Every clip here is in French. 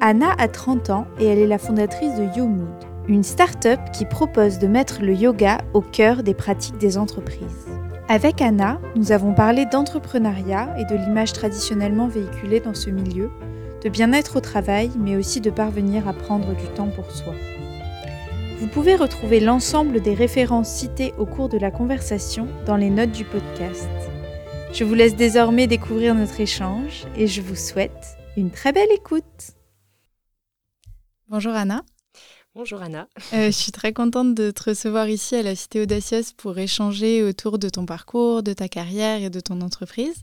Anna a 30 ans et elle est la fondatrice de YoMood, une start-up qui propose de mettre le yoga au cœur des pratiques des entreprises. Avec Anna, nous avons parlé d'entrepreneuriat et de l'image traditionnellement véhiculée dans ce milieu, de bien-être au travail, mais aussi de parvenir à prendre du temps pour soi. Vous pouvez retrouver l'ensemble des références citées au cours de la conversation dans les notes du podcast. Je vous laisse désormais découvrir notre échange et je vous souhaite une très belle écoute. Bonjour Anna. Bonjour Anna. Euh, je suis très contente de te recevoir ici à la Cité Audacieuse pour échanger autour de ton parcours, de ta carrière et de ton entreprise.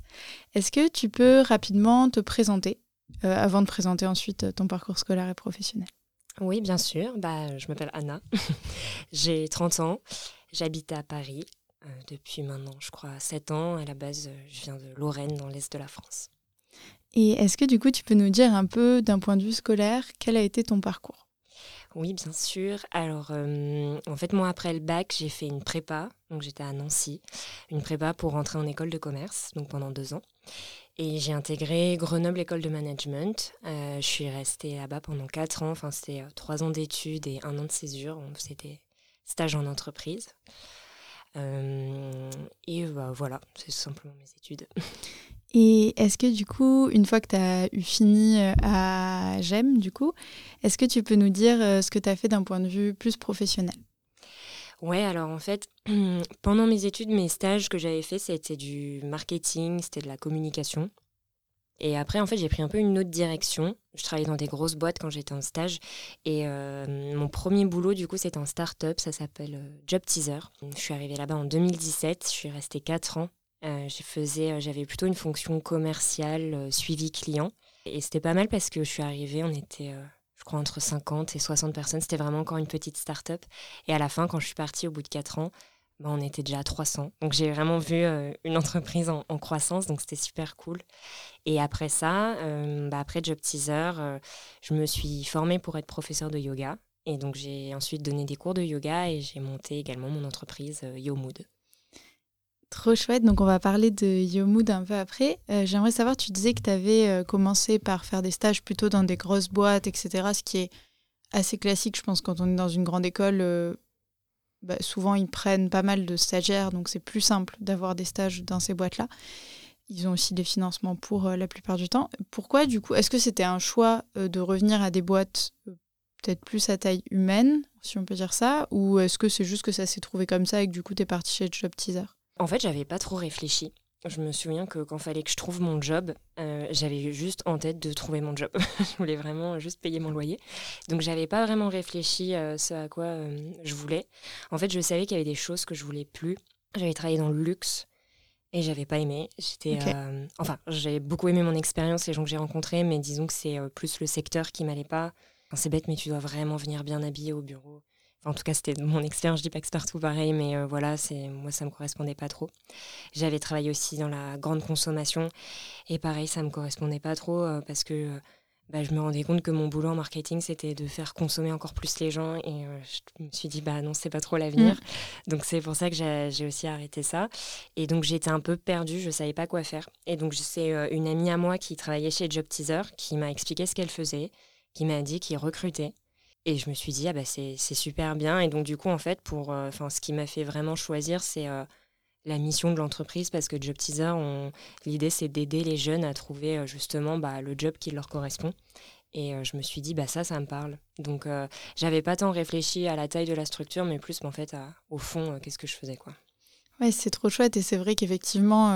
Est-ce que tu peux rapidement te présenter euh, avant de présenter ensuite ton parcours scolaire et professionnel? Oui, bien sûr. Bah, je m'appelle Anna. J'ai 30 ans. J'habite à Paris euh, depuis maintenant, je crois, 7 ans. À la base, je viens de Lorraine, dans l'est de la France. Et est-ce que du coup, tu peux nous dire un peu d'un point de vue scolaire, quel a été ton parcours? Oui, bien sûr. Alors, euh, en fait, moi, après le bac, j'ai fait une prépa. Donc, j'étais à Nancy, une prépa pour rentrer en école de commerce, donc pendant deux ans. Et j'ai intégré Grenoble École de Management. Euh, je suis restée là-bas pendant quatre ans. Enfin, c'était euh, trois ans d'études et un an de césure. C'était stage en entreprise. et bah, voilà, c'est simplement mes études. Et est-ce que du coup, une fois que tu as eu fini euh, à GEM, du coup, est-ce que tu peux nous dire euh, ce que tu as fait d'un point de vue plus professionnel? Ouais, alors en fait, pendant mes études, mes stages que j'avais fait, c'était du marketing, c'était de la communication. Et après, en fait, j'ai pris un peu une autre direction. Je travaillais dans des grosses boîtes quand j'étais en stage. Et euh, mon premier boulot, du coup, c'était en start-up. Ça s'appelle Job Teaser. Je suis arrivée là-bas en 2017. Je suis restée 4 ans euh, euh, j'avais plutôt une fonction commerciale, euh, suivi client. Et c'était pas mal parce que je suis arrivée, on était, je crois, entre 50 et 60 personnes. C'était vraiment encore une petite start-up. Et à la fin, quand je suis partie au bout de 4 ans, bah, on était déjà à 300. Donc j'ai vraiment vu une entreprise en, croissance, donc c'était super cool. Et après ça, bah, après Job Teaser, je me suis formée pour être professeur de yoga. Et donc j'ai ensuite donné des cours de yoga et j'ai monté également mon entreprise YoMood. Trop chouette. Donc, on va parler de YoMood un peu après. Euh, j'aimerais savoir, tu disais que tu avais euh, commencé par faire des stages plutôt dans des grosses boîtes, etc. Ce qui est assez classique, je pense, quand on est dans une grande école. Euh, bah, souvent, ils prennent pas mal de stagiaires, donc c'est plus simple d'avoir des stages dans ces boîtes-là. Ils ont aussi des financements pour la plupart du temps. Pourquoi, du coup, est-ce que c'était un choix de revenir à des boîtes peut-être plus à taille humaine, si on peut dire ça, ou est-ce que c'est juste que ça s'est trouvé comme ça et que du coup, tu es parti chez Job Teaser en fait, j'avais pas trop réfléchi. Je me souviens que quand fallait que je trouve mon job, euh, j'avais juste en tête de trouver mon job. je voulais vraiment juste payer mon loyer. Donc j'avais pas vraiment réfléchi à ce à quoi euh, je voulais. En fait, je savais qu'il y avait des choses que je voulais plus. J'avais travaillé dans le luxe et j'avais pas aimé. J'étais, euh, enfin, j'ai beaucoup aimé mon expérience, les gens que j'ai rencontrés, mais disons que c'est plus le secteur qui m'allait pas. c'est bête, mais tu dois vraiment venir bien habillé au bureau en tout cas, c'était mon expérience. Je dis pas que c'est partout pareil, mais euh, voilà, c'est moi, ça me correspondait pas trop. J'avais travaillé aussi dans la grande consommation et pareil, ça me correspondait pas trop euh, parce que euh, bah, je me rendais compte que mon boulot en marketing, c'était de faire consommer encore plus les gens et je me suis dit, bah non, c'est pas trop l'avenir. Mm. Donc c'est pour ça que j'ai aussi arrêté ça. Et donc j'étais un peu perdue, je savais pas quoi faire. Et donc c'est une amie à moi qui travaillait chez Job Teaser qui m'a expliqué ce qu'elle faisait, qui m'a dit qu'il recrutait et je me suis dit, ah bah c'est super bien. Et donc, du coup, en fait, pour, euh, ce qui m'a fait vraiment choisir, c'est euh, la mission de l'entreprise parce que Job Teaser, l'idée, c'est d'aider les jeunes à trouver euh, justement bah, le job qui leur correspond. Et je me suis dit, bah ça, ça me parle. Donc, j'avais pas tant réfléchi à la taille de la structure, mais plus, en fait, au fond, qu'est-ce que je faisais, quoi. Ouais, c'est trop chouette. Et c'est vrai qu'effectivement,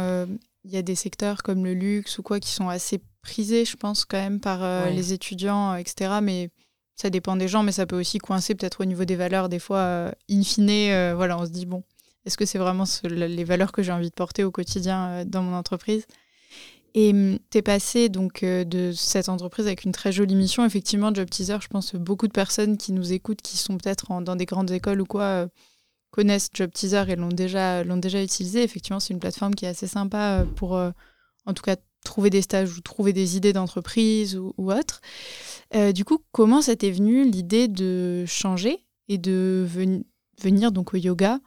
il y a des secteurs comme le luxe ou quoi qui sont assez prisés, je pense, quand même, par les étudiants, etc. Mais ça dépend des gens, mais ça peut aussi coincer peut-être au niveau des valeurs. Des fois, euh, in fine, euh, voilà, on se dit, bon, est-ce que c'est vraiment les valeurs que j'ai envie de porter au quotidien euh, dans mon entreprise? Et tu es passé donc de cette entreprise avec une très jolie mission. Effectivement, Job Teaser, je pense que beaucoup de personnes qui nous écoutent, qui sont peut-être dans des grandes écoles ou quoi, connaissent Job Teaser et l'ont déjà, l'ont déjà utilisé. Effectivement, c'est une plateforme qui est assez sympa pour, en tout cas, trouver des stages ou trouver des idées d'entreprise ou, ou, autre. du coup, comment ça t'est venu l'idée de changer et de venir donc au yoga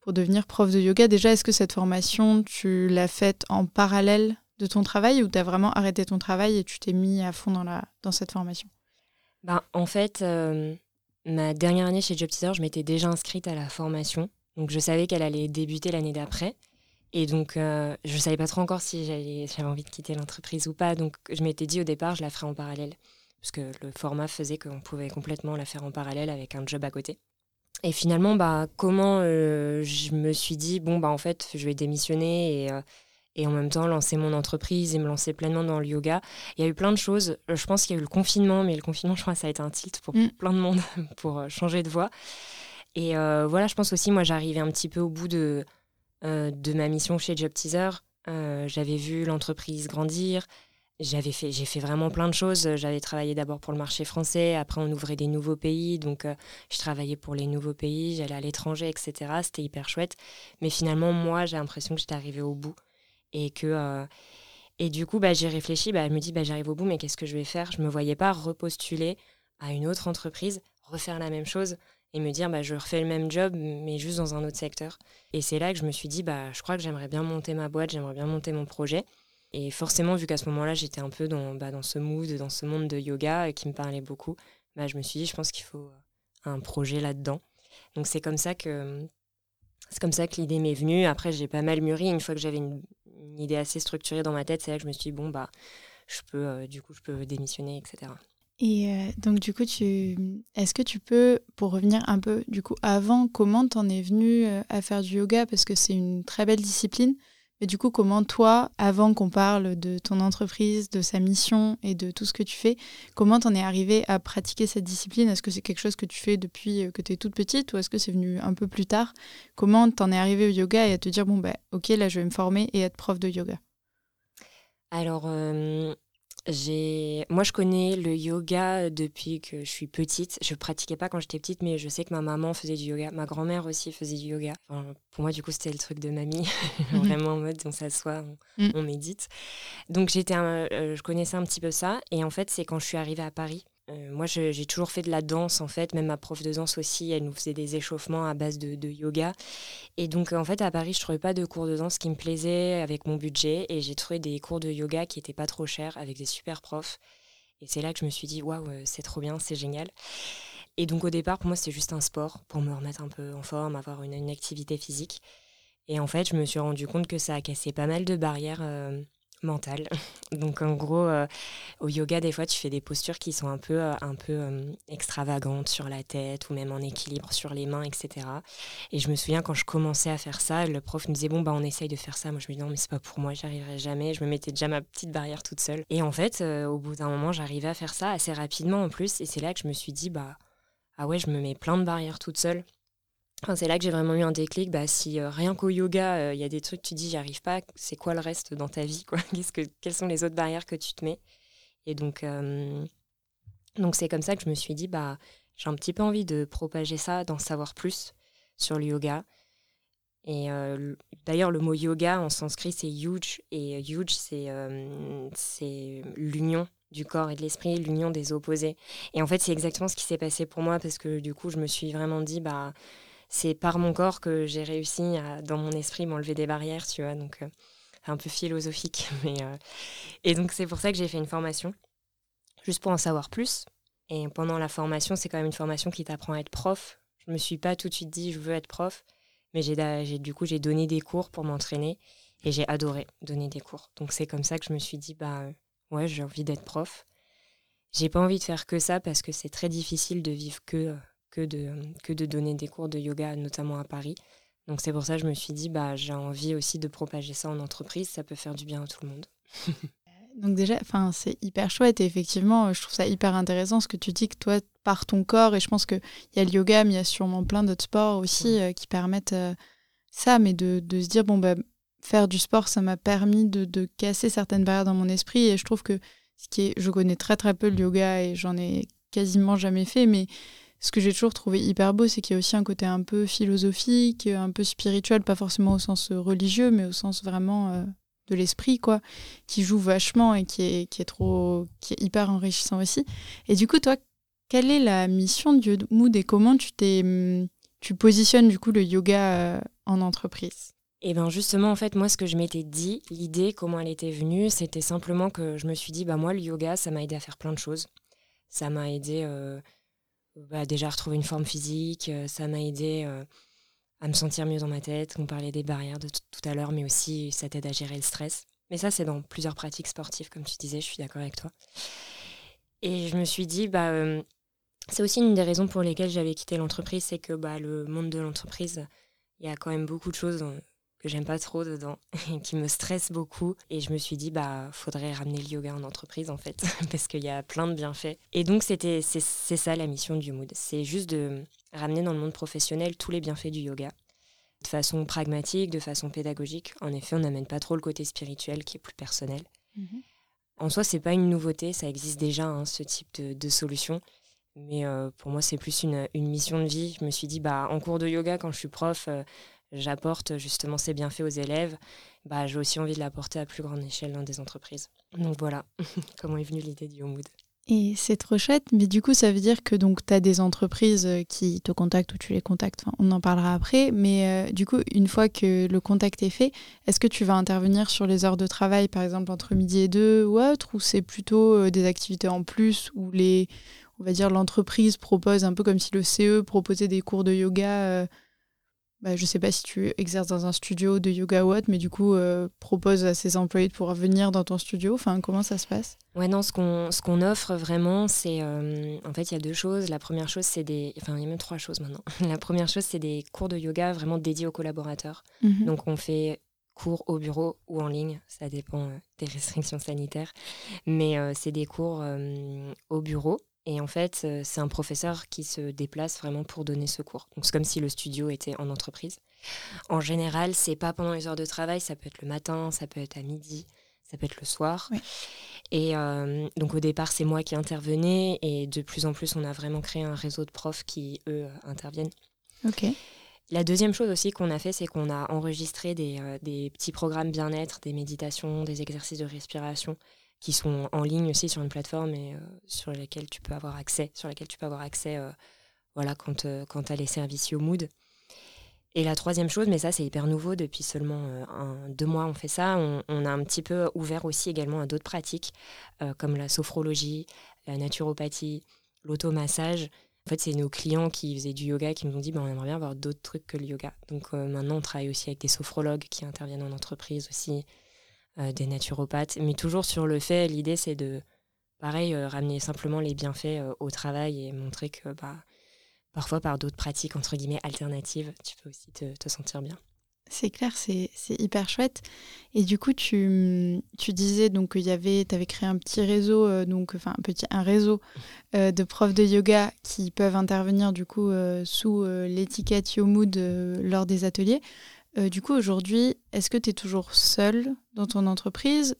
pour devenir prof de yoga? Déjà, est-ce que cette formation, tu l'as faite en parallèle de ton travail ou tu as vraiment arrêté ton travail et tu t'es mis à fond dans, la, dans cette formation? Ben, En fait, euh, ma dernière année chez Job Teaser, je m'étais déjà inscrite à la formation. Donc, je savais qu'elle allait débuter l'année d'après. Et donc, euh, je ne savais pas trop encore si j'avais envie de quitter l'entreprise ou pas. Donc, je m'étais dit au départ, je la ferai en parallèle. Parce que le format faisait qu'on pouvait complètement la faire en parallèle avec un job à côté. Et finalement, bah, comment euh, je me suis dit, bon, bah, en fait, je vais démissionner et, euh, et, en même temps lancer mon entreprise et me lancer pleinement dans le yoga. Il y a eu plein de choses. Je pense qu'il y a eu le confinement, mais le confinement, je crois, ça a été un tilt pour mm. plein de monde pour changer de voie. Et voilà, je pense aussi, moi, j'arrivais un petit peu au bout de, de ma mission chez Job Teaser. J'avais vu l'entreprise grandir j'avais fait, j'ai fait vraiment plein de choses. J'avais travaillé d'abord pour le marché français, après on ouvrait des nouveaux pays, donc euh, je travaillais pour les nouveaux pays, j'allais à l'étranger, etc. C'était hyper chouette. Mais finalement, moi, j'ai l'impression que j'étais arrivée au bout et que euh, et du coup, bah, j'ai réfléchi. Bah, je me dis, bah, j'arrive au bout, mais qu'est-ce que je vais faire? Je me voyais pas repostuler à une autre entreprise, refaire la même chose et me dire, bah, je refais le même job, mais juste dans un autre secteur. Et c'est là que je me suis dit, bah, je crois que j'aimerais bien monter ma boîte, j'aimerais bien monter mon projet. Et forcément, vu qu'à ce moment-là, j'étais un peu dans, bah, dans ce mood, dans ce monde de yoga euh, qui me parlait beaucoup, bah, je me suis dit, je pense qu'il faut euh, un projet là-dedans. Donc c'est comme ça que c'est comme ça que l'idée m'est venue. Après, j'ai pas mal mûri. Une fois que j'avais une, idée assez structurée dans ma tête, c'est là que je me suis dit, bon, bah, je peux, euh, du coup, je peux démissionner, etc. Et donc, du coup, est-ce que tu peux, pour revenir un peu, du coup, avant, comment t'en es venu à faire du yoga? Parce que c'est une très belle discipline. Et du coup, comment toi, avant qu'on parle de ton entreprise, de sa mission et de tout ce que tu fais, comment t'en es arrivé à pratiquer cette discipline? Est-ce que c'est quelque chose que tu fais depuis euh, que tu es toute petite ou est-ce que c'est venu un peu plus tard? Comment t'en es arrivé au yoga et à te dire, bon, bah, ok, là, je vais me former et être prof de yoga? Alors, euh, moi, je connais le yoga depuis que je suis petite. Je pratiquais pas quand j'étais petite, mais je sais que ma maman faisait du yoga. Ma grand-mère aussi faisait du yoga. pour moi, du coup, c'était le truc de mamie. Mhm. Vraiment en mode, on s'assoit, on, mm. on, médite. Donc, j'étais, euh, je connaissais un petit peu ça. Et en fait, c'est quand je suis arrivée à Paris euh, moi, j'ai toujours fait de la danse, en fait. Même ma prof de danse aussi, elle nous faisait des échauffements à base de, yoga. Et donc, en fait, à Paris, je trouvais pas de cours de danse qui me plaisaient avec mon budget. Et j'ai trouvé des cours de yoga qui étaient pas trop chers, avec des super profs. Et c'est là que je me suis dit, waouh, euh, c'est trop bien, c'est génial. Et donc, au départ, pour moi, c'était juste un sport pour me remettre un peu en forme, avoir une, activité physique. Et en fait, je me suis rendu compte que ça a cassé pas mal de barrières. Euh, mental. Donc en gros, euh, au yoga, des fois, tu fais des postures qui sont un peu, euh, un peu euh, extravagantes sur la tête ou même en équilibre sur les mains, etc. Et je me souviens quand je commençais à faire ça, le prof me disait bon bah on essaye de faire ça. Moi je me dis non mais c'est pas pour moi, j'y arriverai jamais. Je me mettais déjà ma petite barrière toute seule. Et en fait, au bout d'un moment, j'arrivais à faire ça assez rapidement en plus. Et c'est là que je me suis dit bah ah ouais, je me mets plein de barrières toute seule c'est là que j'ai vraiment eu un déclic. Bah, si euh, rien qu'au yoga, euh, il y a des trucs, tu dis, j'y arrive pas, c'est quoi le reste dans ta vie Quelles sont les autres barrières que tu te mets? Et donc, euh, c'est comme ça que je me suis dit, bah, j'ai un petit peu envie de propager ça, d'en savoir plus sur le yoga. Et d'ailleurs, le mot yoga en sanskrit, c'est yuj. Et c'est c'est l'union du corps et de l'esprit, l'union des opposés. Et en fait, c'est exactement ce qui s'est passé pour moi parce que du coup, je me suis vraiment dit, bah, c'est par mon corps que j'ai réussi à, dans mon esprit, m'enlever des barrières, tu vois. Donc, euh, un peu philosophique. Mais, euh, Et donc, c'est pour ça que j'ai fait une formation, juste pour en savoir plus. Et pendant la formation, c'est quand même une formation qui t'apprend à être prof. Je me suis pas tout de suite dit, je veux être prof. Mais j'ai, du coup, j'ai donné des cours pour m'entraîner. Et j'ai adoré donner des cours. Donc, c'est comme ça que je me suis dit, bah, ouais, j'ai envie d'être prof. J'ai pas envie de faire que ça parce que c'est très difficile de vivre que euh, que de, que de donner des cours de yoga, notamment à Paris. Donc c'est pour ça que je me suis dit, bah, j'ai envie aussi de propager ça en entreprise, ça peut faire du bien à tout le monde. Donc déjà, c'est hyper chouette et effectivement, je trouve ça hyper intéressant ce que tu dis que toi, par ton corps, et je pense qu'il y a le yoga, mais il y a sûrement plein d'autres sports aussi euh, qui permettent euh, ça, mais de, de, se dire, bon, bah, faire du sport, ça m'a permis de, de casser certaines barrières dans mon esprit. Et je trouve que ce qui est, je connais très très peu le yoga et j'en ai quasiment jamais fait, mais ce que j'ai toujours trouvé hyper beau, c'est qu'il y a aussi un côté un peu philosophique, un peu spirituel, pas forcément au sens religieux, mais au sens vraiment euh, de l'esprit, quoi, qui joue vachement et qui est, qui est trop, qui est hyper enrichissant aussi. Et du coup, toi, quelle est la mission du Mood et comment tu t'es, hum, tu positionnes du coup le yoga euh, en entreprise? Et bien justement, en fait, moi, ce que je m'étais dit, l'idée, comment elle était venue, c'était simplement que je me suis dit, bah moi, le yoga, ça m'a aidé à faire plein de choses. Ça m'a aidé euh, bah, déjà retrouver une forme physique, euh, ça m'a aidé à me sentir mieux dans ma tête. On parlait des barrières de tout à l'heure, mais aussi ça t'aide à gérer le stress. Mais ça, c'est dans plusieurs pratiques sportives, comme tu disais, je suis d'accord avec toi. Et je me suis dit, bah, c'est aussi une des raisons pour lesquelles j'avais quitté l'entreprise, c'est que bah, le monde de l'entreprise, il y a quand même beaucoup de choses que j'aime pas trop dedans, qui me stressent beaucoup. Et je me suis dit, bah, faudrait ramener le yoga en entreprise, en fait, parce qu'il y a plein de bienfaits. Et donc, c'était, c'est, ça la mission du Mood. C'est juste de ramener dans le monde professionnel tous les bienfaits du yoga. De façon pragmatique, de façon pédagogique. En effet, on n'amène pas trop le côté spirituel qui est plus personnel. Mhm. En soi, c'est pas une nouveauté, ça existe déjà, hein, ce type de, de solution. Mais euh, pour moi, c'est plus une, mission de vie. Je me suis dit, bah, en cours de yoga, quand je suis prof, euh, j'apporte justement ces bienfaits aux élèves. Bah, j'ai aussi envie de l'apporter à plus grande échelle dans des entreprises. Donc voilà comment est venue l'idée du Mood. Et c'est trop chouette, mais du coup, ça veut dire que tu as des entreprises euh, qui te contactent ou tu les contactes, on en parlera après, mais du coup, une fois que le contact est fait, est-ce que tu vas intervenir sur les heures de travail, par exemple entre midi et deux ou autre, ou c'est plutôt des activités en plus, ou les, on va dire, l'entreprise propose, un peu comme si le CE proposait des cours de yoga. Euh, bah, je ne sais pas si tu exerces dans un studio de yoga ou autre, mais du coup, euh, propose à ses employés de pouvoir venir dans ton studio. Enfin, comment ça se passe? Ouais, non, ce qu'on, qu'on offre vraiment, c'est. Euh, en fait, il y a deux choses. La première chose, c'est des. Enfin, il y a même trois choses maintenant. La première chose, c'est des cours de yoga vraiment dédiés aux collaborateurs. Mhm. Donc, on fait cours au bureau ou en ligne, ça dépend des restrictions sanitaires. Mais c'est des cours au bureau et en fait, euh, c'est un professeur qui se déplace vraiment pour donner ce cours. Donc c'est comme si le studio était en entreprise. En général, c'est pas pendant les heures de travail, ça peut être le matin, ça peut être à midi, ça peut être le soir. Et euh, donc au départ, c'est moi qui intervenais et de plus en plus, on a vraiment créé un réseau de profs qui, eux, interviennent. Ok. La deuxième chose aussi qu'on a fait, c'est qu'on a enregistré des, euh, des petits programmes bien-être, des méditations, des exercices de respiration qui sont en ligne aussi sur une plateforme et euh, sur lesquelles tu peux avoir accès, sur lesquelles tu peux avoir accès euh, voilà, quand, euh, quand tu as les services Mood. Et la troisième chose, mais ça c'est hyper nouveau, depuis seulement deux mois on fait ça, on, a un petit peu ouvert aussi également à d'autres pratiques comme la sophrologie, la naturopathie, l'automassage. En fait, c'est nos clients qui faisaient du yoga qui nous ont dit bah, on aimerait bien avoir d'autres trucs que le yoga. Donc maintenant, on travaille aussi avec des sophrologues qui interviennent en entreprise aussi, des naturopathes, mais toujours sur le fait, l'idée c'est de, pareil, euh, ramener simplement les bienfaits euh, au travail et montrer que bah, parfois par d'autres pratiques, entre guillemets, alternatives, tu peux aussi te, sentir bien. C'est clair, c'est hyper chouette. Et du coup, tu, tu disais donc qu'il y avait, tu avais créé un petit réseau, donc enfin un petit un réseau de profs de yoga qui peuvent intervenir du coup sous l'étiquette YoMood lors des ateliers. Euh, du coup, aujourd'hui, est-ce que tu es toujours seul dans ton entreprise?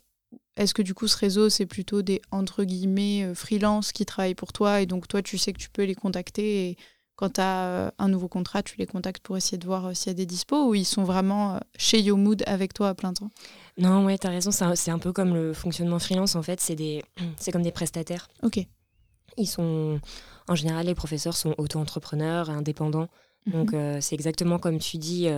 Est-ce que du coup, ce réseau, c'est plutôt des entre guillemets euh, freelance qui travaillent pour toi et donc toi, tu sais que tu peux les contacter et quand tu as euh, un nouveau contrat, tu les contactes pour essayer de voir s'il y a des dispos ou ils sont vraiment chez YoMood avec toi à plein temps? Non, ouais, tu as raison. C'est un, peu comme le fonctionnement freelance. En fait, c'est comme des prestataires. Ok. Ils sont, en général, les professeurs sont auto-entrepreneurs, indépendants. Donc, mhm. c'est exactement comme tu dis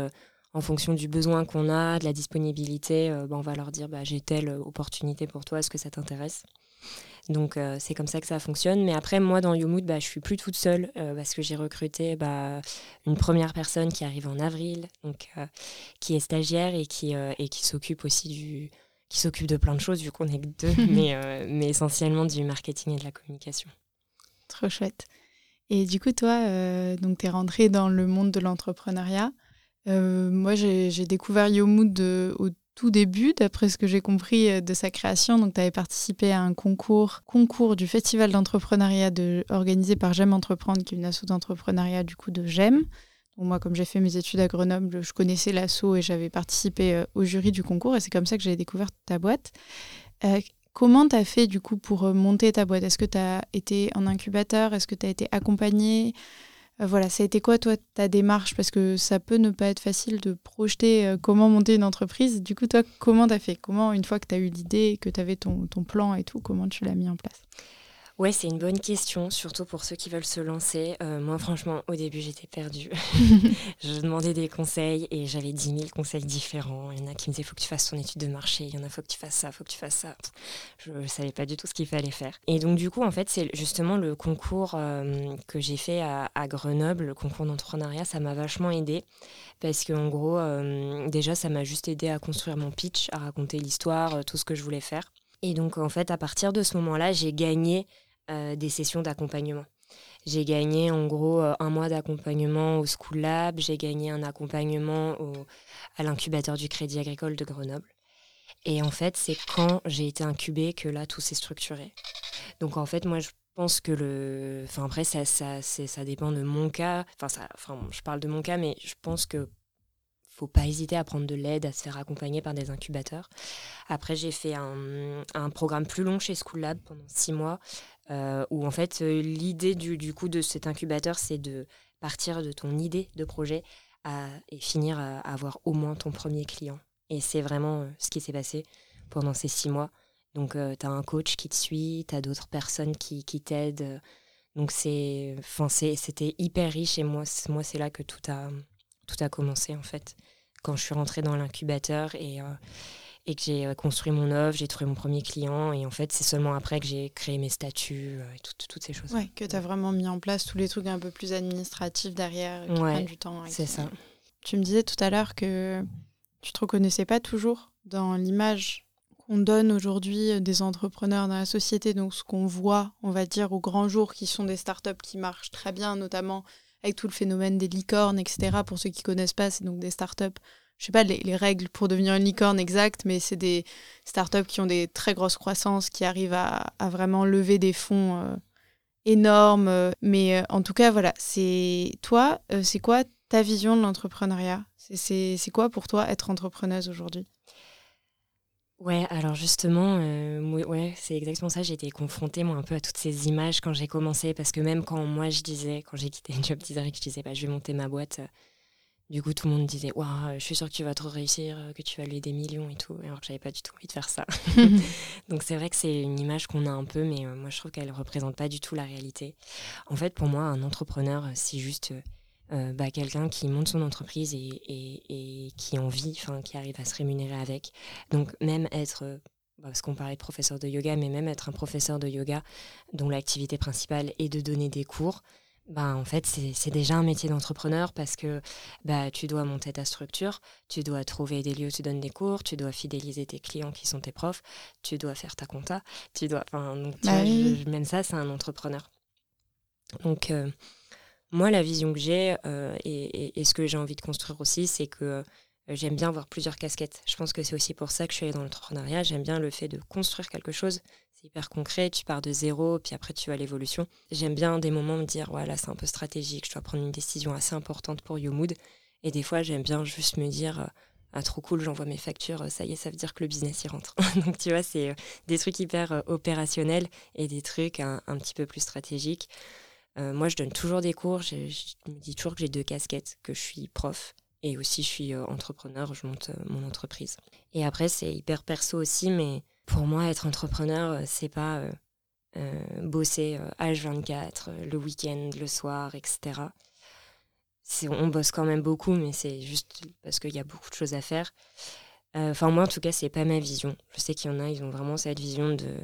en fonction du besoin qu'on a, de la disponibilité, euh, bah, on va leur dire bah, j'ai telle opportunité pour toi, est-ce que ça t'intéresse? Donc euh, c'est comme ça que ça fonctionne. Mais après, moi dans YouMood, bah, je suis plus toute seule euh, parce que j'ai recruté bah, une première personne qui arrive en avril, donc qui est stagiaire et qui, et qui s'occupe aussi du qui s'occupe de plein de choses vu qu'on est que deux, mais, mais essentiellement du marketing et de la communication. Trop chouette. Et du coup, toi, donc tu es rentrée dans le monde de l'entrepreneuriat. Euh, moi, j'ai découvert Yomood au tout début, d'après ce que j'ai compris euh, de sa création. Donc, tu avais participé à un concours, concours du Festival d'entrepreneuriat organisé par J'aime entreprendre, qui est une asso d'entrepreneuriat du coup de J'aime. moi, comme j'ai fait mes études à Grenoble, je connaissais l'assaut et j'avais participé euh, au jury du concours et c'est comme ça que j'ai découvert ta boîte. Euh, comment tu as fait du coup pour monter ta boîte? Est-ce que tu as été en incubateur? Est-ce que tu as été accompagné voilà, ça a été quoi toi ta démarche? Parce que ça peut ne pas être facile de projeter comment monter une entreprise. Du coup, toi, comment tu as fait? Comment, une fois que tu as eu l'idée, que tu avais ton, ton plan et tout, comment tu l'as mis en place? Ouais, c'est une bonne question, surtout pour ceux qui veulent se lancer. Euh, moi, franchement, au début, j'étais perdue. je demandais des conseils et j'avais 10 000 conseils différents. Il y en a qui me disaient, faut que tu fasses ton étude de marché. Il y en a, faut que tu fasses ça, faut que tu fasses ça. Je ne savais pas du tout ce qu'il fallait faire. Et donc, du coup, en fait, c'est justement le concours euh, que j'ai fait à, Grenoble, le concours d'entrepreneuriat, ça m'a vachement aidé. Parce qu'en gros, euh, déjà, ça m'a juste aidé à construire mon pitch, à raconter l'histoire, tout ce que je voulais faire. Et donc, en fait, à partir de ce moment-là, j'ai gagné des sessions d'accompagnement. J'ai gagné en gros euh, un mois d'accompagnement au School Lab, j'ai gagné un accompagnement à l'incubateur du Crédit Agricole de Grenoble. Et en fait, c'est quand j'ai été incubée que là, tout s'est structuré. Donc en fait, moi, je pense que le... Enfin après, ça, ça, ça dépend de mon cas. Enfin, ça, enfin, je parle de mon cas, mais je pense que faut pas hésiter à prendre de l'aide, à se faire accompagner par des incubateurs. Après, j'ai fait un, un, programme plus long chez School Lab pendant six mois euh, où en fait euh, l'idée du, coup de cet incubateur, c'est de partir de ton idée de projet et finir à, avoir au moins ton premier client. Et c'est vraiment euh, ce qui s'est passé pendant ces six mois. Donc tu as un coach qui te suit, tu as d'autres personnes qui, qui t'aident. Donc c'est, c'était hyper riche et moi, moi c'est là que tout a, tout a commencé en fait. Quand je suis rentrée dans l'incubateur et et que j'ai euh, construit mon œuvre, j'ai trouvé mon premier client. Et en fait, c'est seulement après que j'ai créé mes statuts euh, et toutes ces choses. Ouais, que tu as vraiment mis en place tous les trucs un peu plus administratifs derrière qui prennent du temps. C'est ça. Tu me disais tout à l'heure que tu te reconnaissais pas toujours dans l'image qu'on donne aujourd'hui euh, des entrepreneurs dans la société. Donc, ce qu'on voit, on va dire, au grand jour, qui sont des startups qui marchent très bien, notamment avec tout le phénomène des licornes, etc. Pour ceux qui connaissent pas, c'est donc des startups je sais pas les, règles pour devenir une licorne exacte, mais c'est des startups qui ont des très grosses croissances, qui arrivent à, vraiment lever des fonds euh, énormes. Euh, mais euh, en tout cas, voilà, c'est toi, c'est quoi ta vision de l'entrepreneuriat? C'est quoi pour toi être entrepreneuse aujourd'hui? Ouais, alors justement, ouais, c'est exactement ça. J'ai été confrontée moi un peu à toutes ces images quand j'ai commencé, parce que même quand moi je disais, quand j'ai quitté Job Design, je disais bah, je vais monter ma boîte, du coup, tout le monde disait Waouh, je suis sûre que tu vas trop réussir, que tu vas lever des millions et tout. Alors que j'avais pas du tout envie de faire ça. Donc, c'est vrai que c'est une image qu'on a un peu, mais euh, moi, je trouve qu'elle représente pas du tout la réalité. En fait, pour moi, un entrepreneur, c'est juste euh, bah, quelqu'un qui monte son entreprise et, et, qui en vit, qui arrive à se rémunérer avec. Donc, même être. Euh, bah, parce qu'on parlait de professeur de yoga, mais même être un professeur de yoga dont l'activité principale est de donner des cours, bah, en fait, c'est déjà un métier d'entrepreneur parce que bah, tu dois monter ta structure, tu dois trouver des lieux où tu donnes des cours, tu dois fidéliser tes clients qui sont tes profs, tu dois faire ta compta, tu dois. Donc, bah même ça, c'est un entrepreneur. Donc, euh, moi, la vision que j'ai euh, et, et, ce que j'ai envie de construire aussi, c'est que euh, j'aime bien avoir plusieurs casquettes. Je pense que c'est aussi pour ça que je suis allée dans l'entrepreneuriat. J'aime bien le fait de construire quelque chose c'est hyper concret, tu pars de zéro, puis après tu vas à l'évolution. J'aime bien des moments me dire, voilà, c'est un peu stratégique, je dois prendre une décision assez importante pour YouMood. Et des fois, j'aime bien juste me dire, ah, trop cool, j'envoie mes factures, ça y est, ça veut dire que le business y rentre. Donc tu vois, c'est euh, des trucs hyper euh, opérationnels et des trucs un, petit peu plus stratégiques. Euh, moi, je donne toujours des cours, je, me dis toujours que j'ai deux casquettes, que je suis prof et aussi je suis entrepreneur, je monte mon entreprise. Et après, c'est hyper perso aussi, mais pour moi, être entrepreneur, euh, c'est pas euh, euh, bosser H24, le week-end, le soir, etc. On bosse quand même beaucoup, mais c'est juste parce qu'il y a beaucoup de choses à faire. Enfin, moi, en tout cas, c'est pas ma vision. Je sais qu'il y en a, ils ont vraiment cette vision de.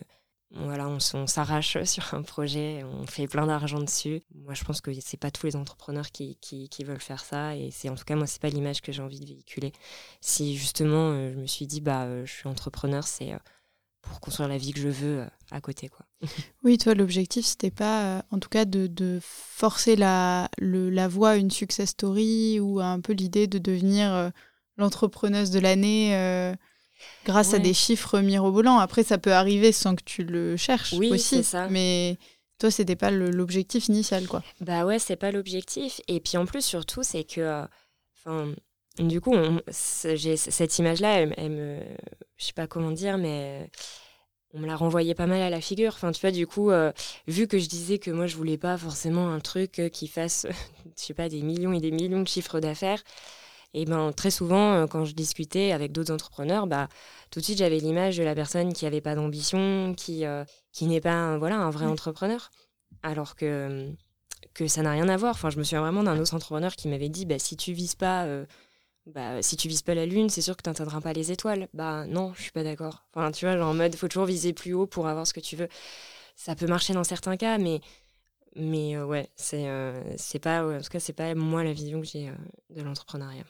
Voilà, on, s'arrache sur un projet, on fait plein d'argent dessus. Moi, je pense que c'est pas tous les entrepreneurs qui, qui, qui, veulent faire ça. Et c'est en tout cas, moi, c'est pas l'image que j'ai envie de véhiculer. Si justement, je me suis dit, bah, je suis entrepreneur, c'est pour construire la vie que je veux euh, à côté. Quoi. oui, toi, l'objectif, c'était pas, euh, en tout cas, de, de forcer la, le, la voie à une success story ou un peu l'idée de devenir euh, l'entrepreneuse de l'année grâce à des chiffres mirobolants. Après, ça peut arriver sans que tu le cherches oui, aussi. Ça. Mais toi, c'était pas l'objectif initial, quoi. Bah ouais, c'est pas l'objectif. Et puis en plus, surtout, c'est que. Enfin. Du coup, j'ai cette image-là, elle, elle me. Je sais pas comment dire, mais. On me l'a renvoyé pas mal à la figure. Enfin, tu vois, du coup, euh, vu que je disais que moi, je voulais pas forcément un truc euh, qui fasse, je sais pas, des millions et des millions de chiffres d'affaires, et ben très souvent, euh, quand je discutais avec d'autres entrepreneurs, bah tout de suite, j'avais l'image de la personne qui avait pas d'ambition, qui, euh, qui n'est pas un, voilà, un vrai Ouais. entrepreneur. Alors que, que ça n'a rien à voir. Enfin, je me souviens vraiment d'un autre entrepreneur qui m'avait dit bah, si tu vises pas. euh, bah, si tu vises pas la lune, c'est sûr que tu n'atteindras pas les étoiles. Bah non, je suis pas d'accord. Enfin, tu vois, genre en mode, faut toujours viser plus haut pour avoir ce que tu veux. Ça peut marcher dans certains cas, mais mais euh, ouais, c'est euh, c'est pas, en tout cas, c'est pas moi la vision que j'ai euh, de l'entrepreneuriat.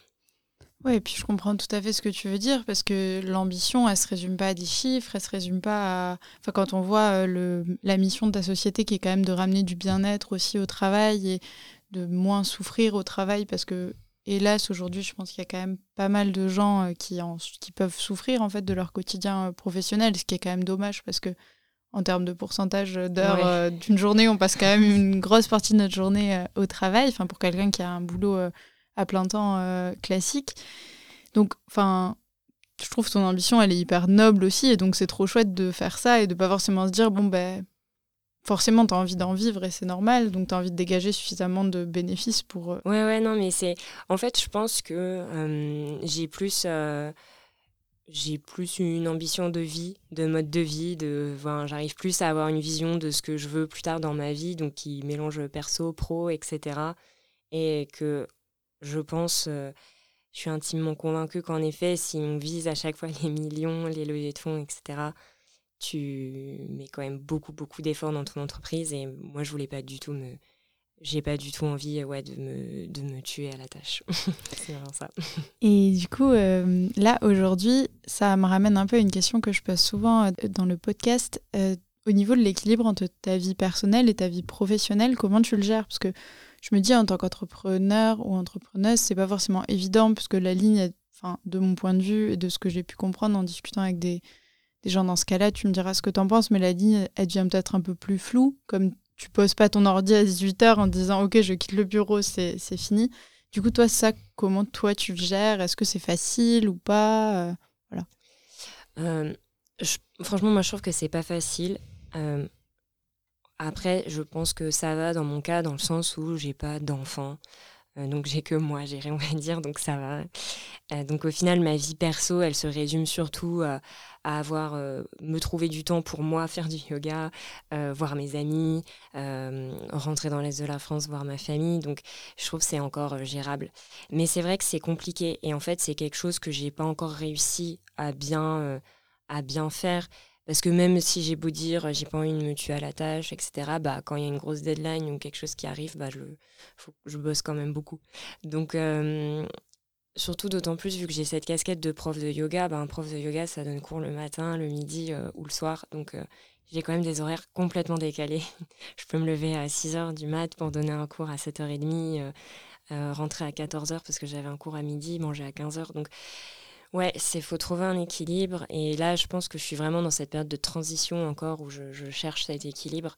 Ouais, et puis je comprends tout à fait ce que tu veux dire, parce que l'ambition, elle se résume pas à des chiffres, elle se résume pas à... Enfin, quand on voit le, la mission de ta société qui est quand même de ramener du bien-être aussi au travail et de moins souffrir au travail, parce que, hélas, aujourd'hui, je pense qu'il y a quand même pas mal de gens euh, qui, en, qui peuvent souffrir, en fait, de leur quotidien euh, professionnel, ce qui est quand même dommage, parce que en termes de pourcentage d'heures Ouais. euh, d'une journée, on passe quand même une grosse partie de notre journée euh, au travail, enfin, pour quelqu'un qui a un boulot... euh, à plein temps classique. Donc, enfin, je trouve ton ambition, elle est hyper noble aussi, et donc c'est trop chouette de faire ça et de pas forcément se dire, bon, ben, forcément, tu as envie d'en vivre et c'est normal, donc tu as envie de dégager suffisamment de bénéfices pour. euh, Ouais, ouais, non, mais c'est. En fait, je pense que euh, j'ai plus. euh, J'ai plus une ambition de vie, de mode de vie, de, j'arrive plus à avoir une vision de ce que je veux plus tard dans ma vie, donc qui mélange perso, pro, etc. Et que je pense, je suis intimement convaincue qu'en effet, si on vise à chaque fois les millions, les levées de fonds, etc., tu mets quand même beaucoup, beaucoup d'efforts dans ton entreprise. Et moi, je voulais pas du tout me. J'ai pas du tout envie ouais, de, me, de me tuer à la tâche. C'est vraiment ça. Et du coup, euh, là, aujourd'hui, ça me ramène un peu à une question que je pose souvent euh, dans le podcast. Euh, au niveau de l'équilibre entre ta vie personnelle et ta vie professionnelle, comment tu le gères? Parce que je me dis, en tant qu'entrepreneur ou entrepreneuse, c'est pas forcément évident, puisque la ligne, enfin, de mon point de vue et de ce que j'ai pu comprendre en discutant avec des, gens dans ce cas-là, tu me diras ce que tu en penses, mais la ligne, elle devient peut-être un peu plus floue, comme tu poses pas ton ordi à 18h en disant, OK, je quitte le bureau, c'est fini. Du coup, toi, ça, comment toi tu le gères? Est-ce que c'est facile ou pas? Euh, Euh, je- franchement, moi, je trouve que c'est pas facile. Euh, après, je pense que ça va dans mon cas, dans le sens où j'ai pas d'enfant. Euh, donc, j'ai que moi, j'ai rien à dire, donc ça va. Euh, donc, au final, ma vie perso, elle se résume surtout à, à avoir, euh, me trouver du temps pour moi, faire du yoga, euh, voir mes amis, euh, rentrer dans l'Est de la France, voir ma famille. Donc, je trouve que c'est encore euh, gérable. Mais c'est vrai que c'est compliqué. Et en fait, c'est quelque chose que j'ai pas encore réussi à bien, euh, à bien faire. Parce que même si j'ai beau dire j'ai pas envie de me tuer à la tâche, etc., bah, quand il y a une grosse deadline ou quelque chose qui arrive, bah, je, bosse quand même beaucoup. Donc, euh, surtout d'autant plus vu que j'ai cette casquette de prof de yoga, bah, un prof de yoga, ça donne cours le matin, le midi euh, ou le soir. Donc, euh, j'ai quand même des horaires complètement décalés. je peux me lever à 6h du mat pour donner un cours à 7h30, euh, euh, rentrer à 14h parce que j'avais un cours à midi, manger à 15h. Donc, Ouais, c'est faut trouver un équilibre. Et là, je pense que je suis vraiment dans cette période de transition encore où je, cherche cet équilibre.